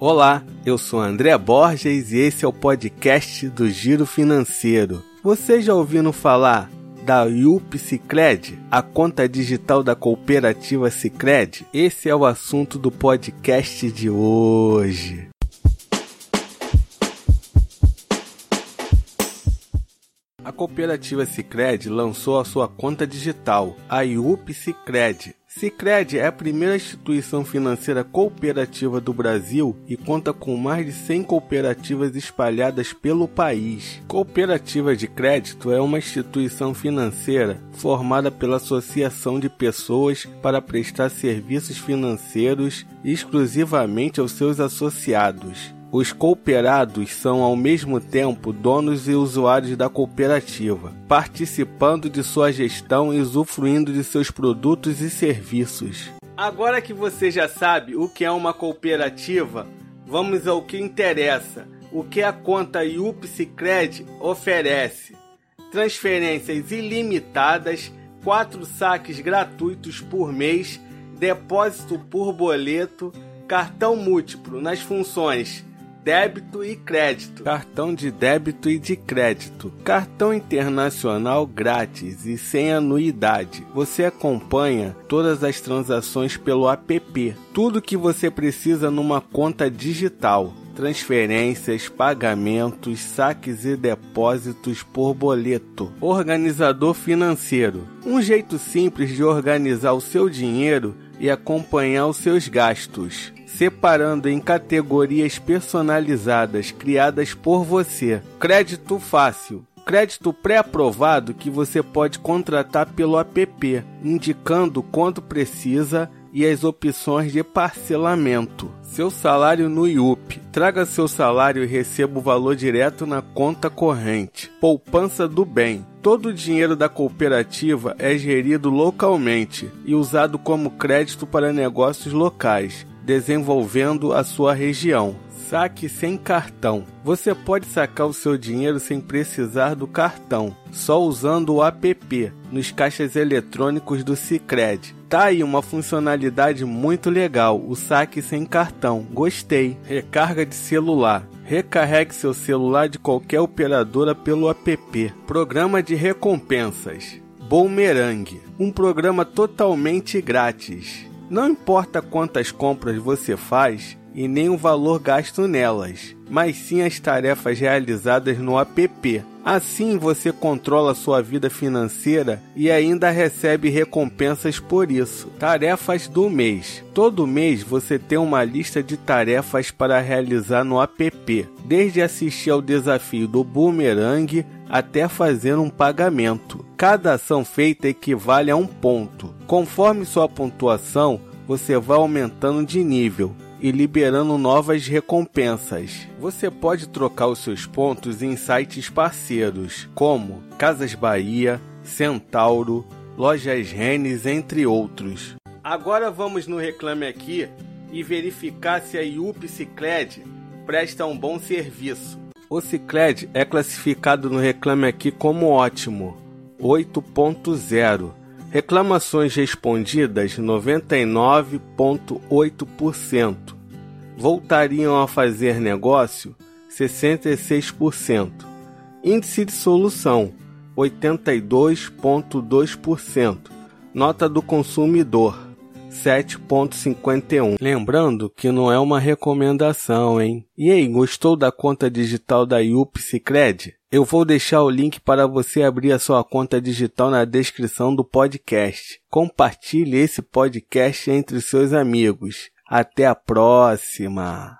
Olá, eu sou André Borges e esse é o podcast do Giro Financeiro. Você já ouviu falar da Yup Cicred, a conta digital da cooperativa Cicred? Esse é o assunto do podcast de hoje. A cooperativa Cicred lançou a sua conta digital, a Yup Cicred, Sicredi é a primeira instituição financeira cooperativa do Brasil e conta com mais de 100 cooperativas espalhadas pelo país. Cooperativa de crédito é uma instituição financeira formada pela associação de pessoas para prestar serviços financeiros exclusivamente aos seus associados. Os cooperados são ao mesmo tempo donos e usuários da cooperativa, participando de sua gestão e usufruindo de seus produtos e serviços. Agora que você já sabe o que é uma cooperativa, vamos ao que interessa. O que a conta Cred oferece? Transferências ilimitadas, quatro saques gratuitos por mês, depósito por boleto, cartão múltiplo nas funções débito e crédito. Cartão de débito e de crédito. Cartão internacional grátis e sem anuidade. Você acompanha todas as transações pelo app. Tudo que você precisa numa conta digital transferências, pagamentos, saques e depósitos por boleto. Organizador financeiro. Um jeito simples de organizar o seu dinheiro e acompanhar os seus gastos separando em categorias personalizadas criadas por você. Crédito fácil. Crédito pré-aprovado que você pode contratar pelo app, indicando quanto precisa e as opções de parcelamento. Seu salário no IUP. Traga seu salário e receba o valor direto na conta corrente. Poupança do bem. Todo o dinheiro da cooperativa é gerido localmente e usado como crédito para negócios locais desenvolvendo a sua região. Saque sem cartão. Você pode sacar o seu dinheiro sem precisar do cartão, só usando o app nos caixas eletrônicos do Sicredi. Tá aí uma funcionalidade muito legal, o saque sem cartão. Gostei. Recarga de celular. Recarregue seu celular de qualquer operadora pelo app. Programa de recompensas. Boomerang, um programa totalmente grátis. Não importa quantas compras você faz e nem o valor gasto nelas, mas sim as tarefas realizadas no app. Assim você controla sua vida financeira e ainda recebe recompensas por isso. Tarefas do mês. Todo mês você tem uma lista de tarefas para realizar no app, desde assistir ao desafio do boomerang até fazer um pagamento. Cada ação feita equivale a um ponto. Conforme sua pontuação, você vai aumentando de nível e liberando novas recompensas. Você pode trocar os seus pontos em sites parceiros, como Casas Bahia, Centauro, Lojas Rennes, entre outros. Agora vamos no Reclame Aqui e verificar se a IUP Cicled presta um bom serviço. O Cicled é classificado no Reclame Aqui como ótimo, 8.0. Reclamações respondidas 99,8%. Voltariam a fazer negócio 66%. Índice de solução 82,2%. Nota do consumidor 7.51. Lembrando que não é uma recomendação, hein? E aí, gostou da conta digital da Yup? Eu vou deixar o link para você abrir a sua conta digital na descrição do podcast. Compartilhe esse podcast entre seus amigos. Até a próxima!